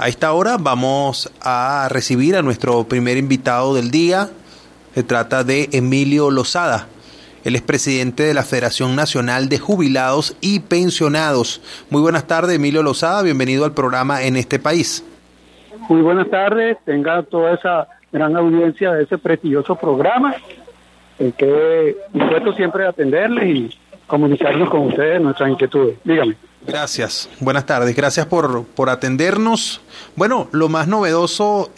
A esta hora vamos a recibir a nuestro primer invitado del día. Se trata de Emilio Lozada. Él es presidente de la Federación Nacional de Jubilados y Pensionados. Muy buenas tardes, Emilio Lozada. Bienvenido al programa En este país. Muy buenas tardes. Tenga toda esa gran audiencia de ese prestigioso programa. En que dispuesto siempre a atenderles y comunicarnos con ustedes nuestras inquietudes. Dígame. Gracias, buenas tardes, gracias por, por atendernos. Bueno, lo más novedoso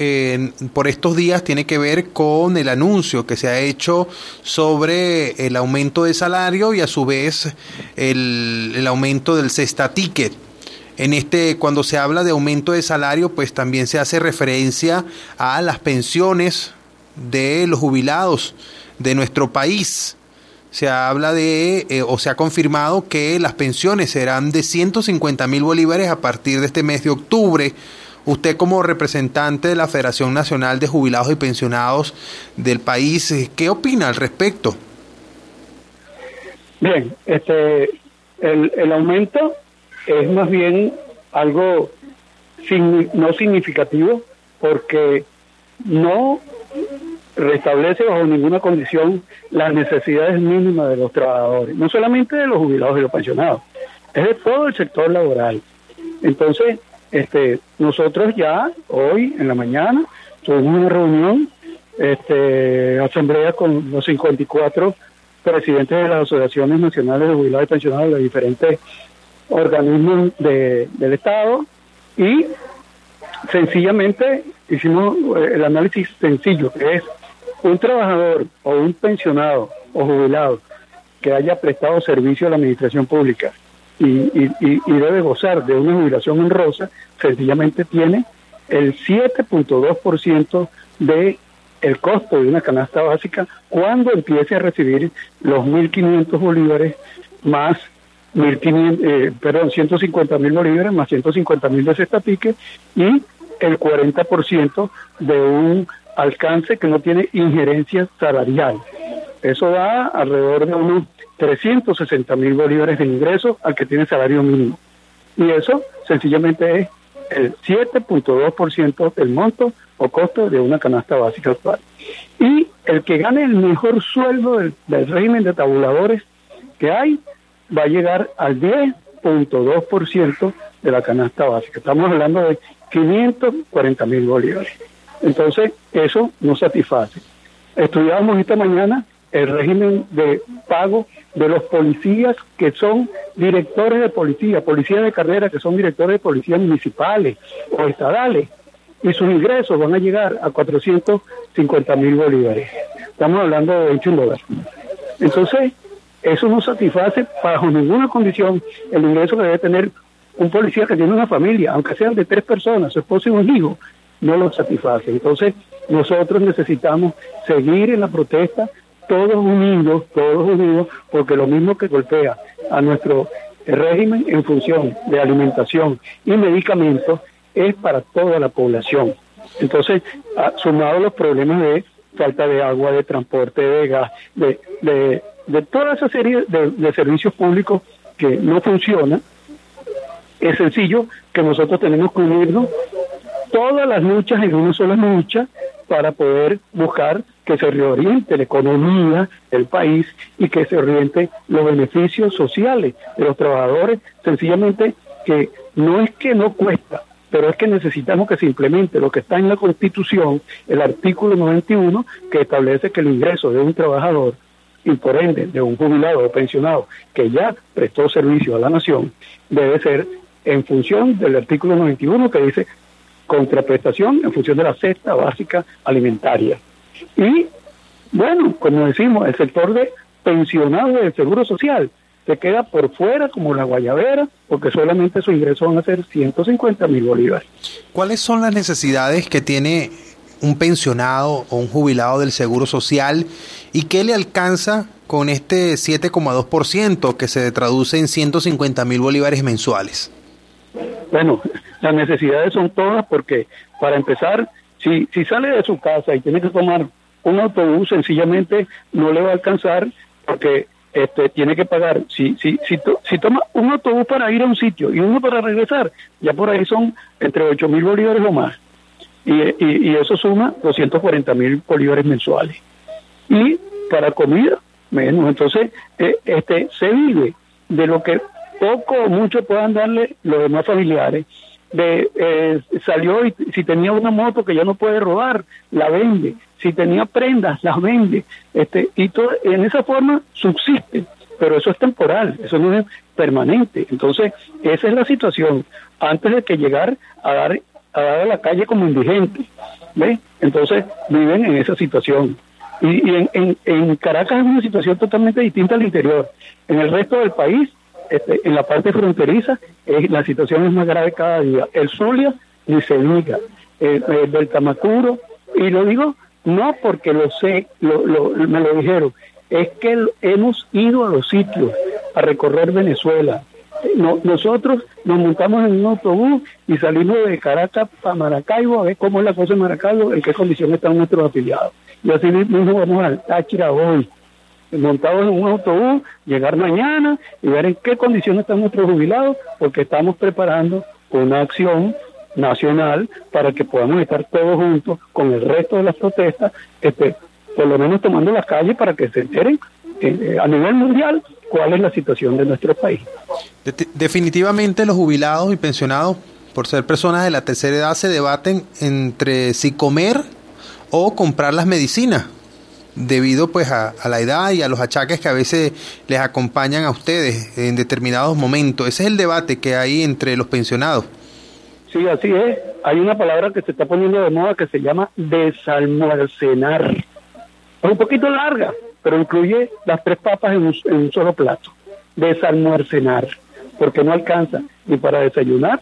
por estos días tiene que ver con el anuncio que se ha hecho sobre el aumento de salario y a su vez el, el aumento del cesta ticket. En este, cuando se habla de aumento de salario, pues también se hace referencia a las pensiones de los jubilados de nuestro país se habla de, eh, o se ha confirmado que las pensiones serán de 150 mil bolívares a partir de este mes de octubre. Usted como representante de la Federación Nacional de Jubilados y Pensionados del país, eh, ¿qué opina al respecto? Bien, este, el, el aumento es más bien algo no significativo porque no restablece bajo ninguna condición las necesidades mínimas de los trabajadores, no solamente de los jubilados y los pensionados, es de todo el sector laboral. Entonces, este, nosotros ya hoy en la mañana tuvimos una reunión, este, asamblea con los 54 presidentes de las asociaciones nacionales de jubilados y pensionados de diferentes organismos de, del Estado y sencillamente hicimos eh, el análisis sencillo, que es un trabajador o un pensionado o jubilado que haya prestado servicio a la administración pública y, debe gozar de una jubilación honrosa, sencillamente tiene el 7.2% de el costo de una canasta básica cuando empiece a recibir los 1.500 bolívares más 1.500, eh, perdón, 150 mil bolívares más 150 mil de cesta pique y el 40% de un alcance que no tiene injerencia salarial. Eso da alrededor de unos 360 mil bolívares de ingreso al que tiene salario mínimo. Y eso sencillamente es el 7.2% del monto o costo de una canasta básica actual. Y el que gane el mejor sueldo del, del régimen de tabuladores que hay va a llegar al 10.2% de la canasta básica. Estamos hablando de 540 mil bolívares. Entonces, eso no satisface. Estudiábamos esta mañana el régimen de pago de los policías que son directores de policía, policías de carrera que son directores de policía municipales o estadales, y sus ingresos van a llegar a 450 mil bolívares. Estamos hablando de 21 dólares. Entonces, eso no satisface bajo ninguna condición el ingreso que debe tener un policía que tiene una familia, aunque sean de tres personas, su esposo y un hijo, no lo satisface. Entonces, nosotros necesitamos seguir en la protesta, todos unidos, todos unidos, porque lo mismo que golpea a nuestro régimen en función de alimentación y medicamentos es para toda la población. Entonces, sumado los problemas de falta de agua, de transporte, de gas, de, de, de toda esa serie de, de servicios públicos que no funcionan, es sencillo que nosotros tenemos que unirnos todas las luchas en una sola lucha para poder buscar que se reoriente la economía del país y que se oriente los beneficios sociales de los trabajadores, sencillamente que no es que no cuesta, pero es que necesitamos que se implemente lo que está en la Constitución, el artículo 91, que establece que el ingreso de un trabajador y por ende de un jubilado o pensionado que ya prestó servicio a la nación, debe ser en función del artículo 91 que dice contraprestación en función de la cesta básica alimentaria. Y bueno, como decimos, el sector de pensionados del Seguro Social se queda por fuera como la guayabera, porque solamente su ingreso van a ser 150 mil bolívares. ¿Cuáles son las necesidades que tiene un pensionado o un jubilado del Seguro Social y qué le alcanza con este 7,2% que se traduce en 150 mil bolívares mensuales? Bueno, las necesidades son todas porque, para empezar, si, si sale de su casa y tiene que tomar un autobús, sencillamente no le va a alcanzar porque este, tiene que pagar, si, si, si, si toma un autobús para ir a un sitio y uno para regresar, ya por ahí son entre 8 mil bolívares o más. Y, y, eso suma 240 mil bolívares mensuales. Y para comida, menos. Entonces, eh, este se vive de lo que poco o mucho puedan darle los demás familiares. De, eh, salió y si tenía una moto que ya no puede robar, la vende si tenía prendas, las vende, este, y todo, en esa forma subsiste, pero eso es temporal, eso no es permanente. Entonces, esa es la situación, antes de que llegar a dar a, dar a la calle como indigente, ¿ve? Entonces, viven en esa situación. Y, y en, en, en, Caracas es una situación totalmente distinta al interior. En el resto del país, este, en la parte fronteriza, es, la situación es más grave cada día. El Zulia ni se diga, el, el del Tamacuro, y lo digo no porque lo sé, lo, lo, me lo dijeron, es que hemos ido a los sitios a recorrer Venezuela. No, nosotros nos montamos en un autobús y salimos de Caracas para Maracaibo a ver cómo es la cosa en Maracaibo, en qué condición están nuestros afiliados. Y así mismo vamos al Táchira hoy, montados en un autobús, llegar mañana y ver en qué condición están nuestros jubilados, porque estamos preparando una acción nacional para que podamos estar todos juntos con el resto de las protestas, este, por lo menos tomando las calles para que se enteren eh, a nivel mundial cuál es la situación de nuestro país. definitivamente los jubilados y pensionados, por ser personas de la tercera edad, se debaten entre si comer o comprar las medicinas debido pues a, a, la edad y a los achaques que a veces les acompañan a ustedes en determinados momentos. Ese es el debate que hay entre los pensionados. Sí, así es. Hay una palabra que se está poniendo de moda que se llama desalmuercenar. Es un poquito larga, pero incluye las tres papas en un, solo plato. Desalmuercenar, porque no alcanza ni para desayunar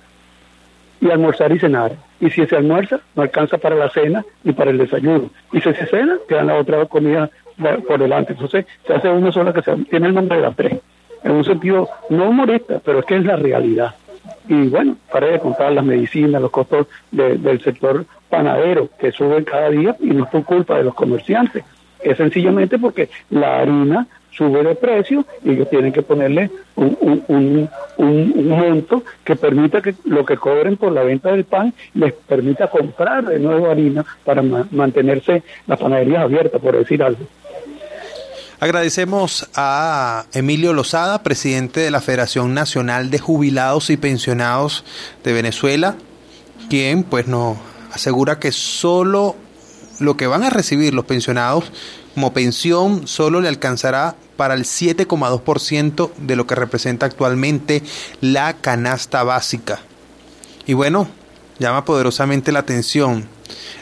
y almorzar y cenar. Y si se almuerza, no alcanza para la cena ni para el desayuno. Y si se cena, queda la otra comida por delante. Entonces se hace una sola que tiene el nombre de la tres. En un sentido no humorista, pero es que es la realidad y bueno, para de contar las medicinas, los costos del sector panadero que suben cada día y no es por culpa de los comerciantes, es sencillamente porque la harina sube de precio y ellos tienen que ponerle un, monto que permita que lo que cobren por la venta del pan les permita comprar de nuevo harina para mantenerse las panaderías abiertas, por decir algo. Agradecemos a Emilio Lozada, presidente de la Federación Nacional de Jubilados y Pensionados de Venezuela, quien pues nos asegura que solo lo que van a recibir los pensionados como pensión solo le alcanzará para el 7,2% de lo que representa actualmente la canasta básica. Y bueno, llama poderosamente la atención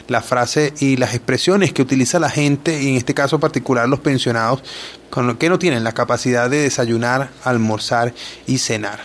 la frase y las expresiones que utiliza la gente, y en este caso particular los pensionados, con lo que no tienen la capacidad de desayunar, almorzar y cenar.